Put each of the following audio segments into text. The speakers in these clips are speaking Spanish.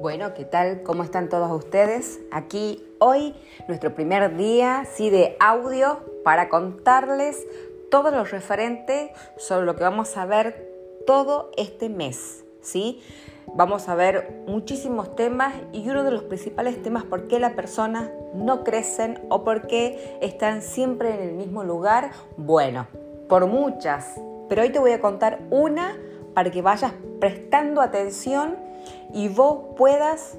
Bueno, ¿qué tal? ¿Cómo están todos ustedes? Aquí hoy nuestro primer día, sí, de audio para contarles todo lo referente sobre lo que vamos a ver todo este mes, ¿sí? Vamos a ver muchísimos temas y uno de los principales temas por qué las personas no crecen o por qué están siempre en el mismo lugar. Bueno, por muchas, pero hoy te voy a contar una para que vayas prestando atención y vos puedas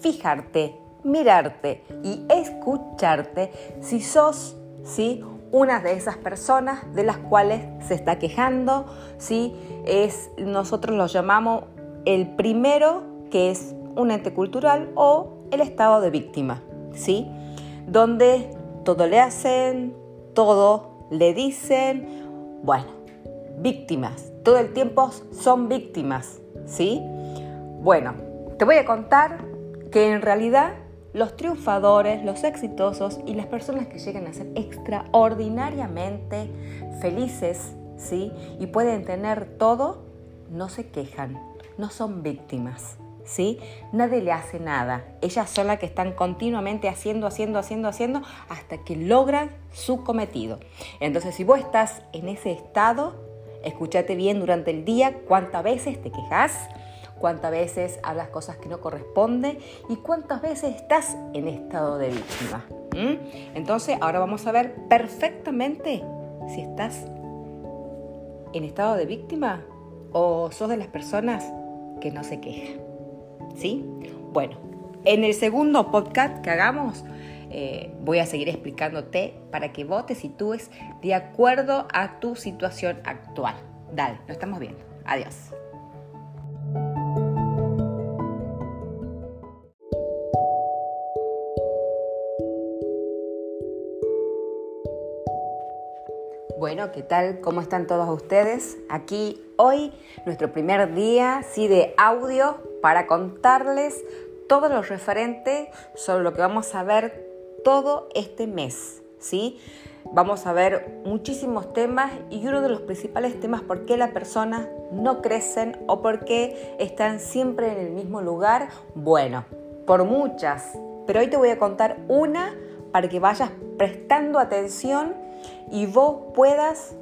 fijarte, mirarte y escucharte si sos, ¿sí? una de esas personas de las cuales se está quejando, ¿sí? es, nosotros lo llamamos el primero, que es un ente cultural, o el estado de víctima, ¿sí? donde todo le hacen, todo le dicen, bueno, víctimas, todo el tiempo son víctimas, ¿sí? Bueno, te voy a contar que en realidad los triunfadores, los exitosos y las personas que llegan a ser extraordinariamente felices, ¿sí? Y pueden tener todo, no se quejan, no son víctimas. ¿Sí? Nadie le hace nada. Ellas son las que están continuamente haciendo, haciendo, haciendo, haciendo hasta que logran su cometido. Entonces, si vos estás en ese estado, escúchate bien durante el día cuántas veces te quejas, cuántas veces hablas cosas que no corresponden y cuántas veces estás en estado de víctima. Entonces, ahora vamos a ver perfectamente si estás en estado de víctima o sos de las personas que no se quejan. ¿Sí? Bueno, en el segundo podcast que hagamos, eh, voy a seguir explicándote para que vos te sitúes de acuerdo a tu situación actual. Dale, nos estamos viendo. Adiós. Bueno, ¿qué tal? ¿Cómo están todos ustedes? Aquí hoy nuestro primer día, sí, de audio para contarles todo lo referente sobre lo que vamos a ver todo este mes, ¿sí? Vamos a ver muchísimos temas y uno de los principales temas por qué las personas no crecen o por qué están siempre en el mismo lugar. Bueno, por muchas, pero hoy te voy a contar una para que vayas prestando atención y vos puedas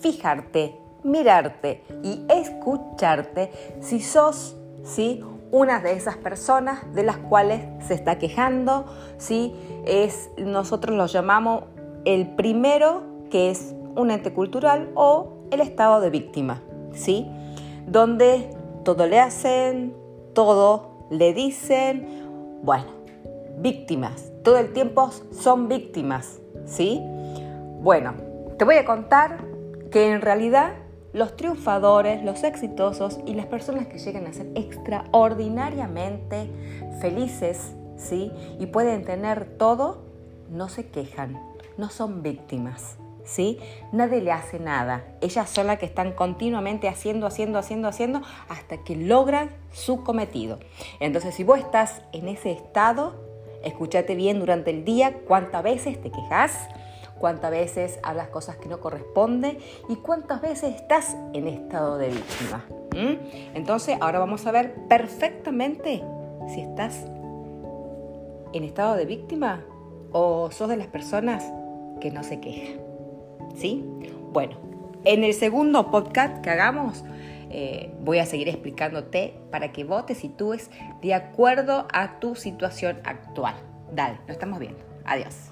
fijarte, mirarte y escucharte si sos, ¿sí? una de esas personas de las cuales se está quejando, ¿sí? es, nosotros lo llamamos el primero, que es un ente cultural, o el estado de víctima, ¿sí? donde todo le hacen, todo le dicen, bueno, víctimas, todo el tiempo son víctimas, ¿sí? Bueno, te voy a contar que en realidad los triunfadores, los exitosos y las personas que llegan a ser extraordinariamente felices, ¿sí? Y pueden tener todo, no se quejan, no son víctimas. ¿Sí? Nadie le hace nada. Ellas son las que están continuamente haciendo, haciendo, haciendo, haciendo hasta que logran su cometido. Entonces, si vos estás en ese estado, escúchate bien durante el día cuántas veces te quejas, cuántas veces hablas cosas que no corresponden y cuántas veces estás en estado de víctima. Entonces, ahora vamos a ver perfectamente si estás en estado de víctima o sos de las personas que no se quejan. ¿Sí? Bueno, en el segundo podcast que hagamos, eh, voy a seguir explicándote para que vos te sitúes de acuerdo a tu situación actual. Dale, nos estamos viendo. Adiós.